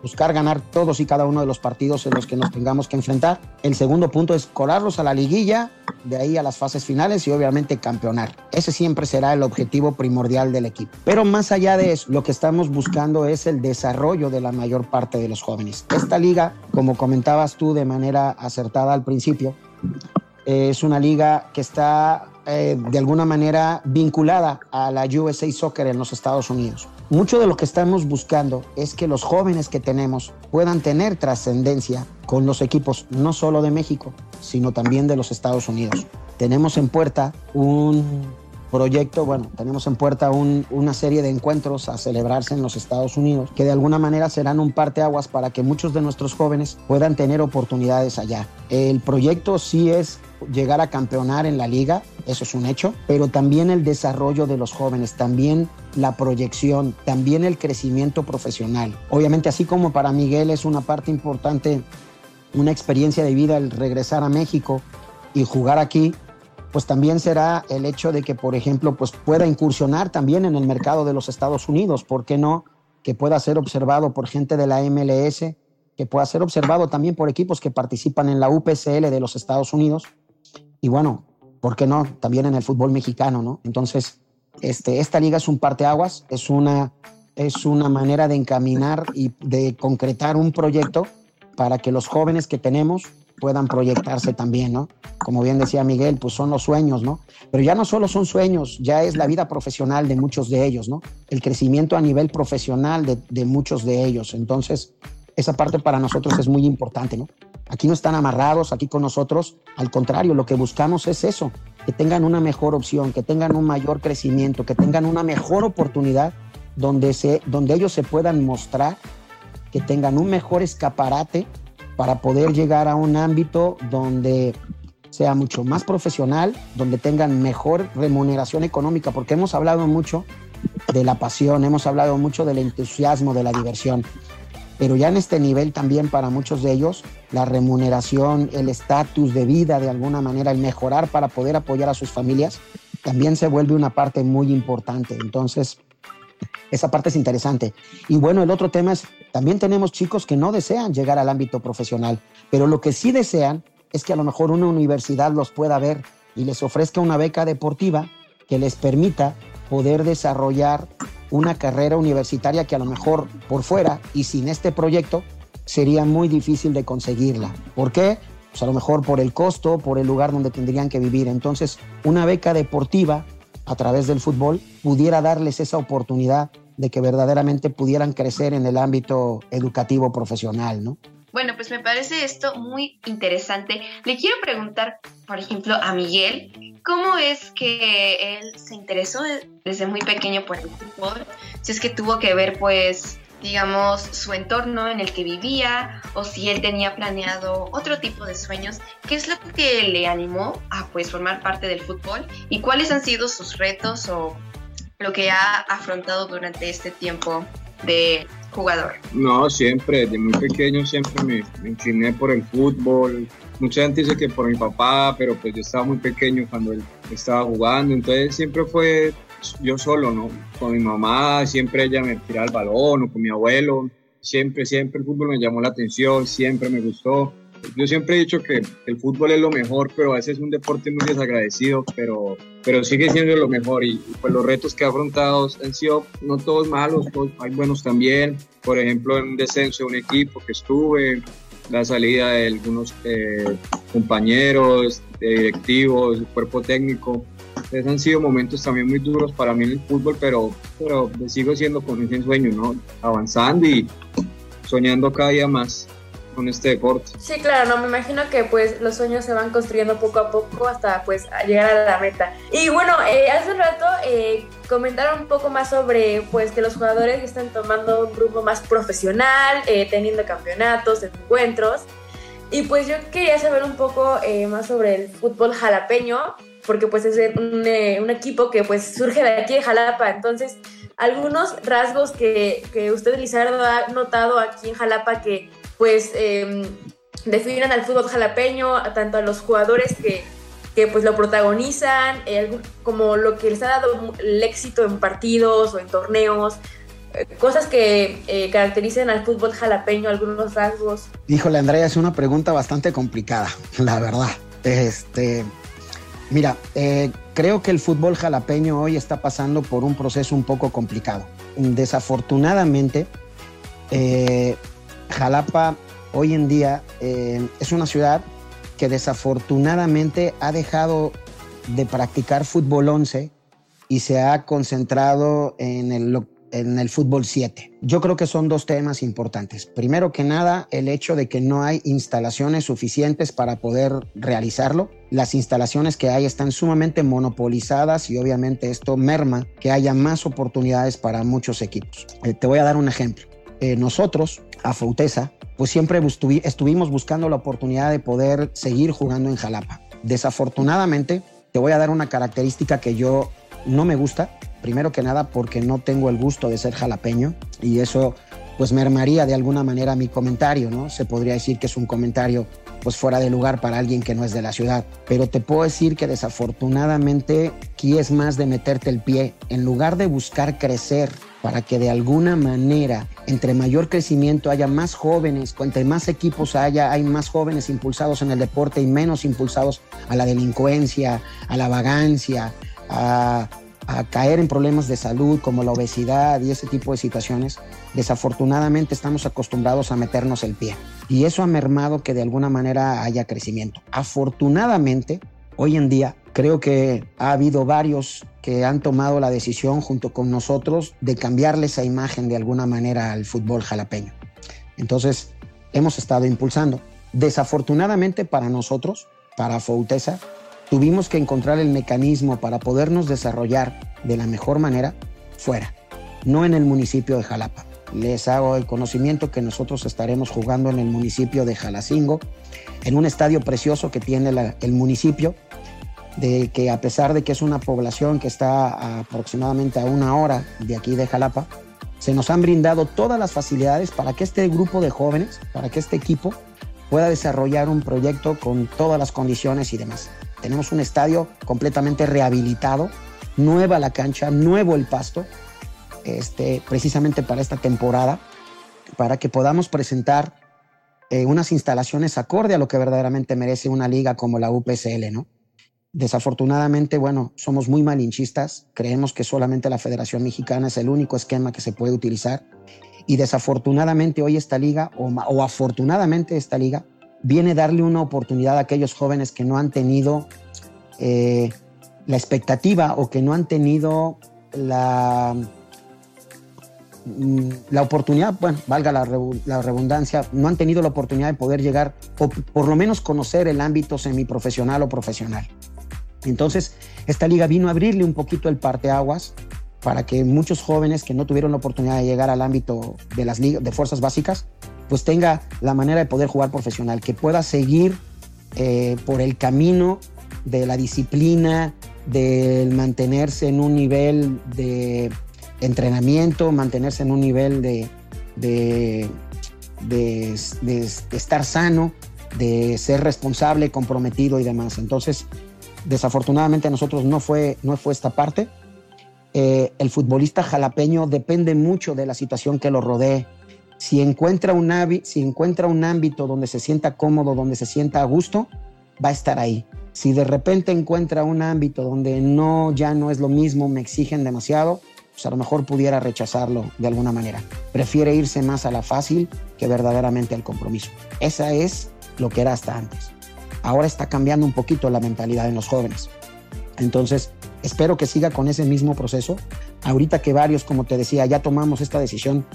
buscar ganar todos y cada uno de los partidos en los que nos tengamos que enfrentar. El segundo punto es colarlos a la liguilla, de ahí a las fases finales y obviamente campeonar. Ese siempre será el objetivo primordial del equipo. Pero más allá de eso, lo que estamos buscando es el desarrollo de la mayor parte de los jóvenes. Esta liga, como comentabas tú de manera acertada al principio, es una liga que está eh, de alguna manera vinculada a la USA Soccer en los Estados Unidos. Mucho de lo que estamos buscando es que los jóvenes que tenemos puedan tener trascendencia con los equipos no solo de México, sino también de los Estados Unidos. Tenemos en puerta un proyecto, bueno, tenemos en puerta una serie de encuentros a celebrarse en los Estados Unidos que de alguna manera serán un parteaguas para que muchos de nuestros jóvenes puedan tener oportunidades allá. El proyecto sí es llegar a campeonar en la liga, eso es un hecho, pero también el desarrollo de los jóvenes, también la proyección, también el crecimiento profesional. Obviamente, así como para Miguel es una parte importante, una experiencia de vida el regresar a México y jugar aquí, pues también será el hecho de que, por ejemplo, pues pueda incursionar también en el mercado de los Estados Unidos, ¿por qué no? Que pueda ser observado por gente de la MLS, que pueda ser observado también por equipos que participan en la UPCL de los Estados Unidos y bueno, ¿por qué no? También en el fútbol mexicano, ¿no? Entonces, este, esta liga es un parteaguas, es una, es una manera de encaminar y de concretar un proyecto para que los jóvenes que tenemos puedan proyectarse también, ¿no? Como bien decía Miguel, pues son los sueños, ¿no? Pero ya no solo son sueños, ya es la vida profesional de muchos de ellos, ¿no? El crecimiento a nivel profesional de, de muchos de ellos. Entonces, esa parte para nosotros es muy importante, ¿no? Aquí no están amarrados, aquí con nosotros. Al contrario, lo que buscamos es eso, que tengan una mejor opción, que tengan un mayor crecimiento, que tengan una mejor oportunidad donde, se, donde ellos se puedan mostrar, que tengan un mejor escaparate para poder llegar a un ámbito donde sea mucho más profesional, donde tengan mejor remuneración económica, porque hemos hablado mucho de la pasión, hemos hablado mucho del entusiasmo, de la diversión pero ya en este nivel también para muchos de ellos la remuneración, el estatus de vida de alguna manera, el mejorar para poder apoyar a sus familias, también se vuelve una parte muy importante. Entonces, esa parte es interesante. Y bueno, el otro tema es, también tenemos chicos que no desean llegar al ámbito profesional, pero lo que sí desean es que a lo mejor una universidad los pueda ver y les ofrezca una beca deportiva que les permita poder desarrollar una carrera universitaria que a lo mejor por fuera y sin este proyecto sería muy difícil de conseguirla. ¿Por qué? Pues a lo mejor por el costo, por el lugar donde tendrían que vivir. Entonces, una beca deportiva a través del fútbol pudiera darles esa oportunidad de que verdaderamente pudieran crecer en el ámbito educativo profesional, ¿no? Bueno, pues me parece esto muy interesante. Le quiero preguntar, por ejemplo, a Miguel, ¿cómo es que él se interesó desde muy pequeño por el fútbol? Si es que tuvo que ver, pues, digamos, su entorno en el que vivía o si él tenía planeado otro tipo de sueños. ¿Qué es lo que le animó a, pues, formar parte del fútbol? ¿Y cuáles han sido sus retos o lo que ha afrontado durante este tiempo de jugador? No, siempre, desde muy pequeño siempre me, me, incliné por el fútbol. Mucha gente dice que por mi papá, pero pues yo estaba muy pequeño cuando él estaba jugando, entonces siempre fue yo solo, ¿no? Con mi mamá, siempre ella me tiraba el balón, o con mi abuelo, siempre, siempre el fútbol me llamó la atención, siempre me gustó. Yo siempre he dicho que el fútbol es lo mejor, pero a veces es un deporte muy desagradecido, pero, pero sigue siendo lo mejor y, pues los retos que ha afrontado han sido no todos malos, hay buenos también. Por ejemplo, en un descenso de un equipo que estuve, la salida de algunos eh, compañeros, de directivos, cuerpo técnico. Entonces han sido momentos también muy duros para mí en el fútbol, pero, pero sigo siendo con ese sueño, ¿no? Avanzando y soñando cada día más con este deporte. Sí, claro, no, me imagino que pues los sueños se van construyendo poco a poco hasta pues llegar a la meta. Y bueno, eh, hace un rato eh, comentaron un poco más sobre pues que los jugadores están tomando un rumbo más profesional, eh, teniendo campeonatos, encuentros. Y pues yo quería saber un poco eh, más sobre el fútbol jalapeño, porque pues es un, un, equipo que pues surge de aquí de Jalapa, entonces algunos rasgos que, que usted Lizardo ha notado aquí en Jalapa que pues eh, definen al fútbol jalapeño, tanto a los jugadores que, que pues lo protagonizan, eh, como lo que les ha dado el éxito en partidos o en torneos, eh, cosas que eh, caracterizan al fútbol jalapeño, algunos rasgos. Híjole, Andrea, es una pregunta bastante complicada, la verdad. Este, mira, creo que el fútbol jalapeño hoy está pasando por un proceso un poco complicado. Desafortunadamente, Jalapa hoy en día es una ciudad que desafortunadamente ha dejado de practicar fútbol 11 y se ha concentrado en el, en el fútbol 7. Yo creo que son dos temas importantes. Primero que nada, el hecho de que no hay instalaciones suficientes para poder realizarlo. Las instalaciones que hay están sumamente monopolizadas y obviamente esto merma que haya más oportunidades para muchos equipos. Eh, te voy a dar un ejemplo. Eh, nosotros, a Fautesa, pues siempre estuvimos buscando la oportunidad de poder seguir jugando en Jalapa. Desafortunadamente, te voy a dar una característica que yo no me gusta, primero que nada porque no tengo el gusto de ser jalapeño y eso pues mermaría de alguna manera mi comentario, ¿no? Se podría decir que es un comentario pues fuera de lugar para alguien que no es de la ciudad, pero te puedo decir que desafortunadamente aquí es más de meterte el pie en lugar de buscar crecer para que de alguna manera, entre mayor crecimiento haya más jóvenes, entre más equipos haya, hay más jóvenes impulsados en el deporte y menos impulsados a la delincuencia, a la vagancia, a, caer en problemas de salud como la obesidad y ese tipo de situaciones, desafortunadamente estamos acostumbrados a meternos el pie. Y eso ha mermado que de alguna manera haya crecimiento. Afortunadamente, hoy en día creo que ha habido varios que han tomado la decisión junto con nosotros de cambiarle esa imagen de alguna manera al fútbol jalapeño. Entonces, hemos estado impulsando. Desafortunadamente para nosotros, para Foutesa, tuvimos que encontrar el mecanismo para podernos desarrollar de la mejor manera fuera, no en el municipio de Jalapa. Les hago el conocimiento que nosotros estaremos jugando en el municipio de Jalacingo, en un estadio precioso que tiene el municipio, de que a pesar de que es una población que está aproximadamente a una hora de aquí de Jalapa, se nos han brindado todas las facilidades para que este grupo de jóvenes, para que este equipo pueda desarrollar un proyecto con todas las condiciones y demás. Tenemos un estadio completamente rehabilitado, nueva la cancha, nuevo el pasto, este, precisamente para esta temporada, para que podamos presentar eh, unas instalaciones acorde a lo que verdaderamente merece una liga como la UPSL, ¿no? Desafortunadamente, bueno, somos muy malinchistas, creemos que solamente la Federación Mexicana es el único esquema que se puede utilizar y desafortunadamente hoy esta liga, o, afortunadamente esta liga, viene darle una oportunidad a aquellos jóvenes que no han tenido eh, la expectativa o que no han tenido la, la oportunidad, bueno, valga la, la, redundancia, no han tenido la oportunidad de poder llegar o por lo menos conocer el ámbito semiprofesional o profesional. Entonces, esta liga vino a abrirle un poquito el parteaguas para que muchos jóvenes que no tuvieron la oportunidad de llegar al ámbito de las ligas, de fuerzas básicas, pues tenga la manera de poder jugar profesional, que pueda seguir eh, por el camino de la disciplina, del mantenerse en un nivel de entrenamiento, mantenerse en un nivel de, de, de estar sano, de ser responsable, comprometido y demás. Entonces, Desafortunadamente a nosotros no fue, no fue esta parte. Eh, el futbolista jalapeño depende mucho de la situación que lo rodee. Si encuentra, un si encuentra un ámbito donde se sienta cómodo, donde se sienta a gusto, va a estar ahí. Si de repente encuentra un ámbito donde no, ya no es lo mismo, me exigen demasiado, pues a lo mejor pudiera rechazarlo de alguna manera. Prefiere irse más a la fácil que verdaderamente al compromiso. Esa es lo que era hasta antes ahora está cambiando un poquito la mentalidad en los jóvenes. Entonces, espero que siga con ese mismo proceso. Ahorita que varios, como te decía, ya tomamos esta decisión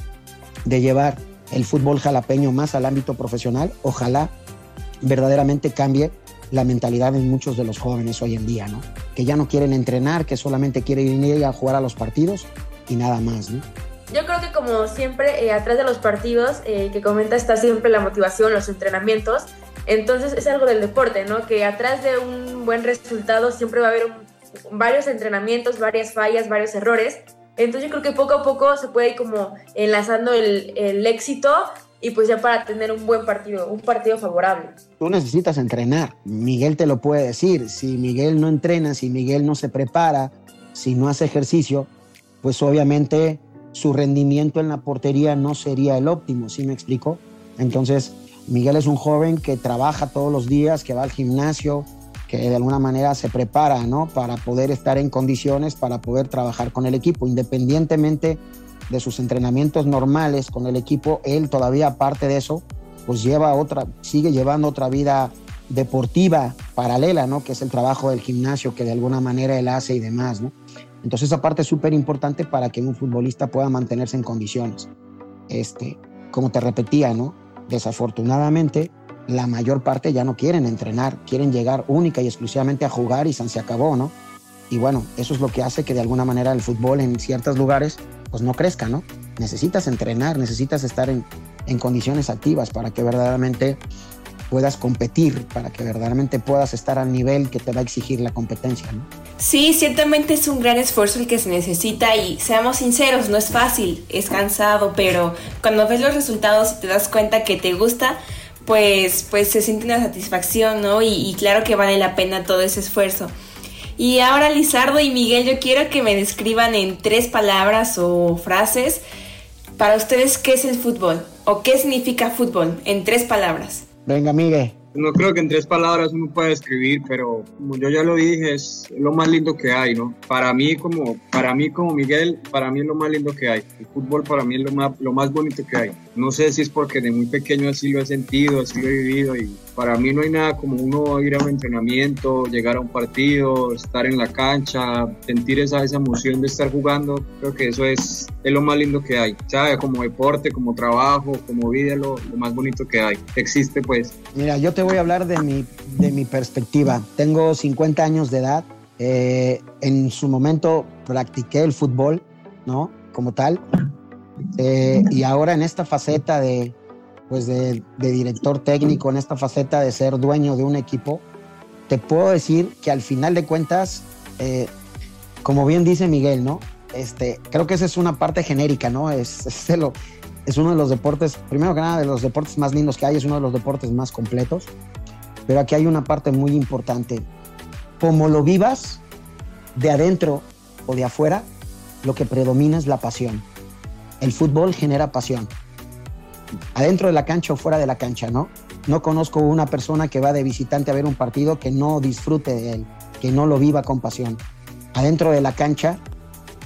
de llevar el fútbol jalapeño más al ámbito profesional, ojalá verdaderamente cambie la mentalidad en muchos de los jóvenes hoy en día, ¿no? Que ya no quieren entrenar, que solamente quieren ir a jugar a los partidos y nada más, ¿no? Yo creo que como siempre, eh, atrás de los partidos eh, que comenta está siempre la motivación, los entrenamientos. Entonces es algo del deporte, ¿no? Que atrás de un buen resultado siempre va a haber varios entrenamientos, varias fallas, varios errores. Entonces yo creo que poco a poco se puede ir como enlazando el, el éxito y pues ya para tener un buen partido, un partido favorable. Tú necesitas entrenar, Miguel te lo puede decir, si Miguel no entrena, si Miguel no se prepara, si no hace ejercicio, pues obviamente su rendimiento en la portería no sería el óptimo, ¿sí me explico? Entonces, Miguel es un joven que trabaja todos los días, que va al gimnasio, que de alguna manera se prepara, ¿no? Para poder estar en condiciones, para poder trabajar con el equipo, independientemente de sus entrenamientos normales con el equipo, él todavía aparte de eso, pues lleva otra, sigue llevando otra vida deportiva paralela, ¿no? Que es el trabajo del gimnasio que de alguna manera él hace y demás, ¿no? Entonces esa parte es súper importante para que un futbolista pueda mantenerse en condiciones. Este, como te repetía, ¿no? Desafortunadamente, la mayor parte ya no quieren entrenar, quieren llegar única y exclusivamente a jugar y se acabó, ¿no? Y bueno, eso es lo que hace que de alguna manera el fútbol en ciertos lugares pues no crezca, ¿no? Necesitas entrenar, necesitas estar en, en condiciones activas para que verdaderamente puedas competir, para que verdaderamente puedas estar al nivel que te va a exigir la competencia, ¿no? Sí, ciertamente es un gran esfuerzo el que se necesita y seamos sinceros, no es fácil, es cansado, pero cuando ves los resultados y te das cuenta que te gusta, pues, pues se siente una satisfacción, ¿no? Y, y claro que vale la pena todo ese esfuerzo. Y ahora Lizardo y Miguel, yo quiero que me describan en tres palabras o frases para ustedes qué es el fútbol o qué significa fútbol en tres palabras. Venga, Miguel. No creo que en tres palabras uno pueda describir, pero como yo ya lo dije, es lo más lindo que hay, ¿no? Para mí como, para mí como Miguel, para mí es lo más lindo que hay. El fútbol para mí es lo más, lo más bonito que hay. No sé si es porque de muy pequeño así lo he sentido, así lo he vivido y para mí no hay nada como uno ir a un entrenamiento, llegar a un partido, estar en la cancha, sentir esa, esa emoción de estar jugando. Creo que eso es, es lo más lindo que hay. ¿Sabe? Como deporte, como trabajo, como vida, lo, lo más bonito que hay. Existe pues. Mira, yo te voy a hablar de mi, de mi perspectiva. Tengo 50 años de edad. Eh, en su momento practiqué el fútbol, ¿no? Como tal. Eh, y ahora en esta faceta de, pues de, director técnico, en esta faceta de ser dueño de un equipo, te puedo decir que al final de cuentas, eh, como bien dice Miguel, ¿no? Este, creo que esa es una parte genérica, ¿no? Es, es, es uno de los deportes, primero que nada, de los deportes más lindos que hay, es uno de los deportes más completos. Pero aquí hay una parte muy importante. Como lo vivas, de adentro o de afuera, lo que predomina es la pasión. El fútbol genera pasión. Adentro de la cancha o fuera de la cancha, ¿no? No conozco una persona que va de visitante a ver un partido que no disfrute de él, que no lo viva con pasión. Adentro de la cancha,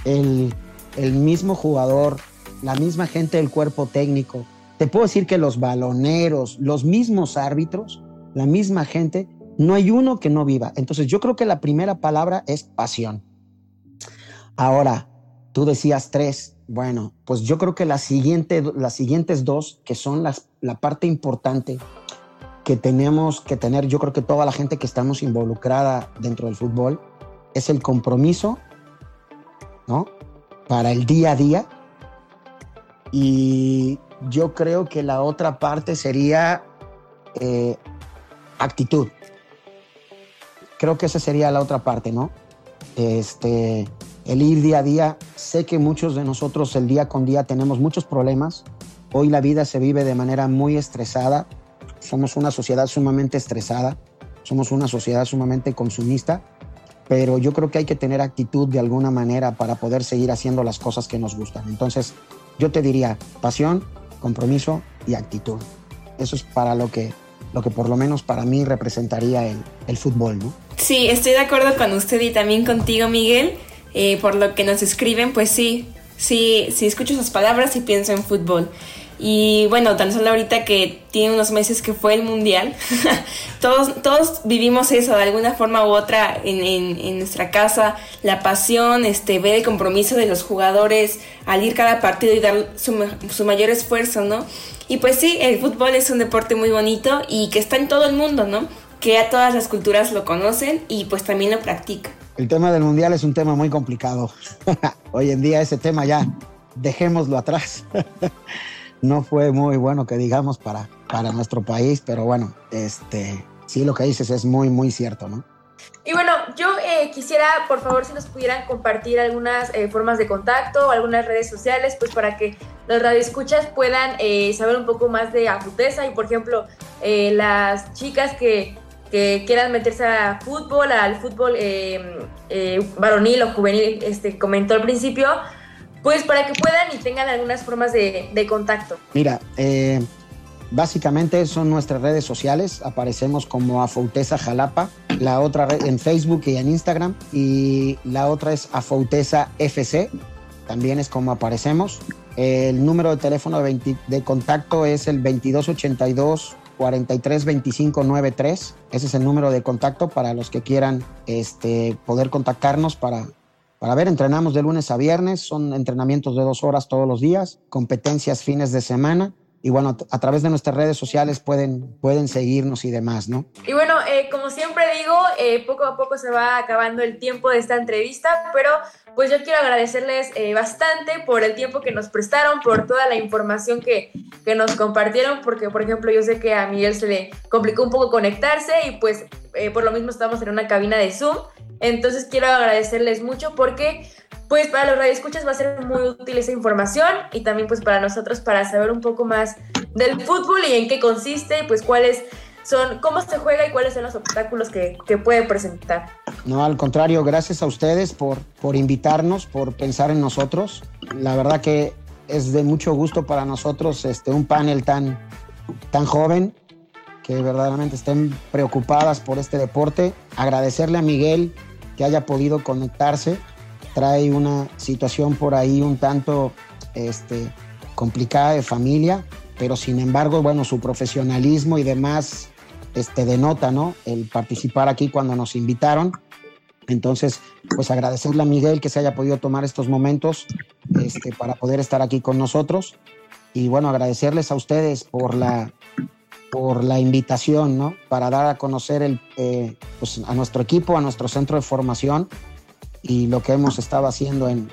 el, el mismo jugador, la misma gente del cuerpo técnico. Te puedo decir que los baloneros, los mismos árbitros, la misma gente, no hay uno que no viva. Entonces yo creo que la primera palabra es pasión. Ahora, tú decías tres. Bueno, pues yo creo que las siguientes dos, que son las, la parte importante que tenemos que tener, yo creo que toda la gente que estamos involucrada dentro del fútbol, es el compromiso, ¿no? Para el día a día. Y yo creo que la otra parte sería eh, actitud. Creo que esa sería la otra parte, ¿no? Este, el ir día a día. Sé que muchos de nosotros el día con día tenemos muchos problemas. Hoy la vida se vive de manera muy estresada. Somos una sociedad sumamente estresada. Somos una sociedad sumamente consumista. Pero yo creo que hay que tener actitud de alguna manera para poder seguir haciendo las cosas que nos gustan. Entonces, yo te diría pasión, compromiso y actitud. Eso es para lo que lo que por lo menos para mí representaría el, el fútbol, ¿no? Sí, estoy de acuerdo con usted y también contigo, Miguel. Eh, por lo que nos escriben, pues sí, sí, sí escucho esas palabras y pienso en fútbol. Y bueno, tan solo ahorita que tiene unos meses que fue el mundial, todos, todos vivimos eso de alguna forma u otra en, nuestra casa, la pasión, este, ver el compromiso de los jugadores al ir cada partido y dar su, su mayor esfuerzo, ¿no? Y pues sí, el fútbol es un deporte muy bonito y que está en todo el mundo, ¿no? Que a todas las culturas lo conocen y pues también lo practican. El tema del mundial es un tema muy complicado. Hoy en día ese tema ya dejémoslo atrás. no fue muy bueno que digamos para, para nuestro país, pero bueno, este, sí lo que dices es muy, muy cierto, ¿no? Y bueno, yo eh, quisiera, por favor, si nos pudieran compartir algunas eh, formas de contacto algunas redes sociales, pues para que los radioescuchas puedan eh, saber un poco más de Afutesa y, por ejemplo, las chicas que, que, quieran meterse a fútbol, al fútbol varonil o juvenil, este, comentó al principio, pues para que puedan y tengan algunas formas de, de contacto. Mira, Básicamente son nuestras redes sociales, aparecemos como Afoutesa Jalapa, la otra en Facebook y en Instagram, y la otra es Afoutesa FC, también es como aparecemos. El número de teléfono de, contacto es el 2282 432593. Ese es el número de contacto para los que quieran este, poder contactarnos para, para ver. Entrenamos de lunes a viernes, son entrenamientos de dos horas todos los días, competencias fines de semana y bueno, a través de nuestras redes sociales pueden, pueden seguirnos y demás, ¿no? Y bueno, eh, como siempre digo, eh, poco a poco se va acabando el tiempo de esta entrevista, pero pues yo quiero agradecerles eh, bastante por el tiempo que nos prestaron, por toda la información que, que nos compartieron, porque por ejemplo yo sé que a Miguel se le complicó un poco conectarse y pues por lo mismo estamos en una cabina de Zoom, entonces quiero agradecerles mucho porque pues para los radioescuchas va a ser muy útil esa información y también pues para nosotros para saber un poco más del fútbol y en qué consiste, pues cuáles son, cómo se juega y cuáles son los obstáculos que, que puede presentar. No, al contrario, gracias a ustedes por, por invitarnos, por pensar en nosotros. La verdad que es de mucho gusto para nosotros este, un panel tan, tan joven que verdaderamente estén preocupadas por este deporte. Agradecerle a Miguel que haya podido conectarse trae una situación por ahí un tanto este, complicada de familia, pero sin embargo, bueno, su profesionalismo y demás este, denota, ¿no? El participar aquí cuando nos invitaron. Entonces, pues agradecerle a Miguel que se haya podido tomar estos momentos este, para poder estar aquí con nosotros. Y bueno, agradecerles a ustedes por la, por la invitación, ¿no? Para dar a conocer el, eh, pues, a nuestro equipo, a nuestro centro de formación y lo que hemos estado haciendo en,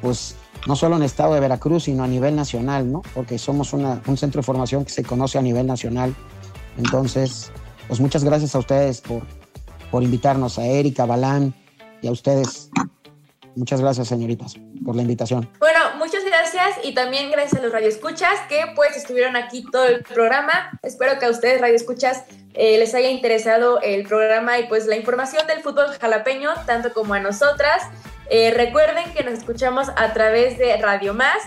pues, no solo en el estado de Veracruz, sino a nivel nacional, ¿no? Porque somos un centro de formación que se conoce a nivel nacional. Entonces, pues muchas gracias a ustedes por, por invitarnos, a Erika, Balán y a ustedes. Muchas gracias, señoritas, por la invitación. Bueno, gracias y también gracias a los radioescuchas que pues estuvieron aquí todo el programa. Espero que a ustedes, radioescuchas, eh, les haya interesado el programa y pues la información del fútbol jalapeño, tanto como a nosotras. Eh, recuerden que nos escuchamos a través de Radio Más.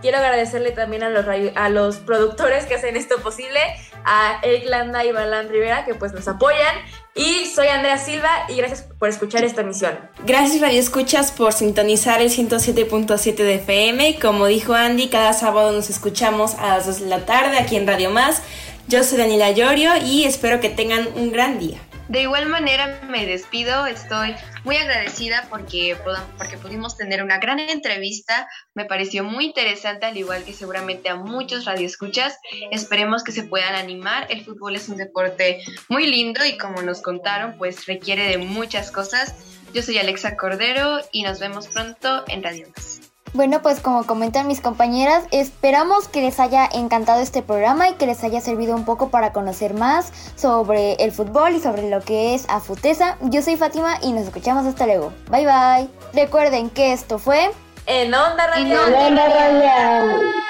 Quiero agradecerle también a los, a los productores que hacen esto posible, a Eric Landa y Balán Rivera, que pues nos apoyan. Y soy Andrea Silva y gracias por escuchar esta emisión. Gracias Radio Escuchas por sintonizar el 107.7 de FM. Como dijo Andy, cada sábado nos escuchamos a las 2 de la tarde aquí en Radio Más. Yo soy Daniela Llorio y espero que tengan un gran día. De igual manera me despido, estoy muy agradecida porque, porque pudimos tener una gran entrevista, me pareció muy interesante, al igual que seguramente a muchos radioescuchas. Esperemos que se puedan animar, el fútbol es un deporte muy lindo y como nos contaron, pues requiere de muchas cosas. Yo soy Alexa Cordero y nos vemos pronto en Radio Más. Bueno, pues como comentan mis compañeras, esperamos que les haya encantado este programa y que les haya servido un poco para conocer más sobre el fútbol y sobre lo que es Afutesa. Yo soy Fátima y nos escuchamos hasta luego. Bye bye. Recuerden que esto fue En Onda Radio. En Onda Radio.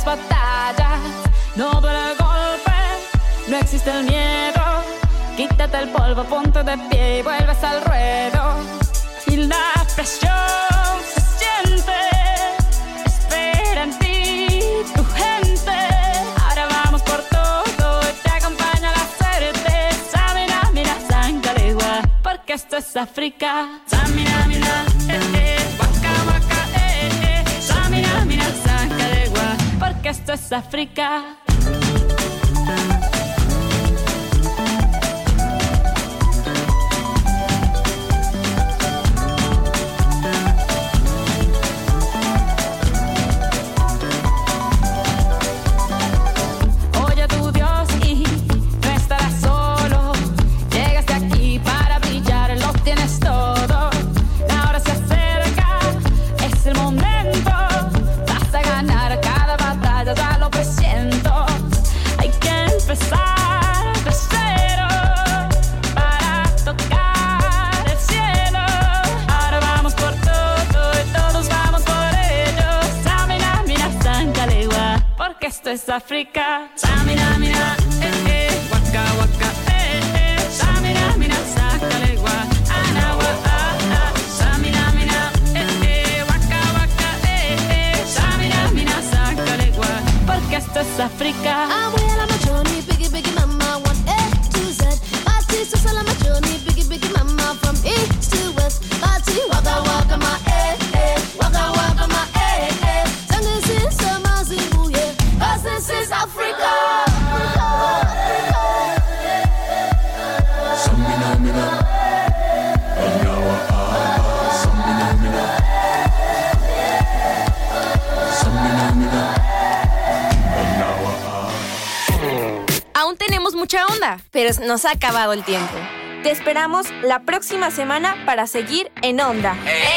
Las batallas. No duele el golpe, no existe el miedo. Quítate el polvo, ponte de pie y vuelves al ruedo. Y la presión se siente, espera en ti tu gente. Ahora vamos por todo y te acompaña la suerte. Samina, mira, igual porque esto es África. Samina, mira, eh, eh. Esto es África. ha acabado el tiempo. Te esperamos la próxima semana para seguir en Onda. ¡Eh!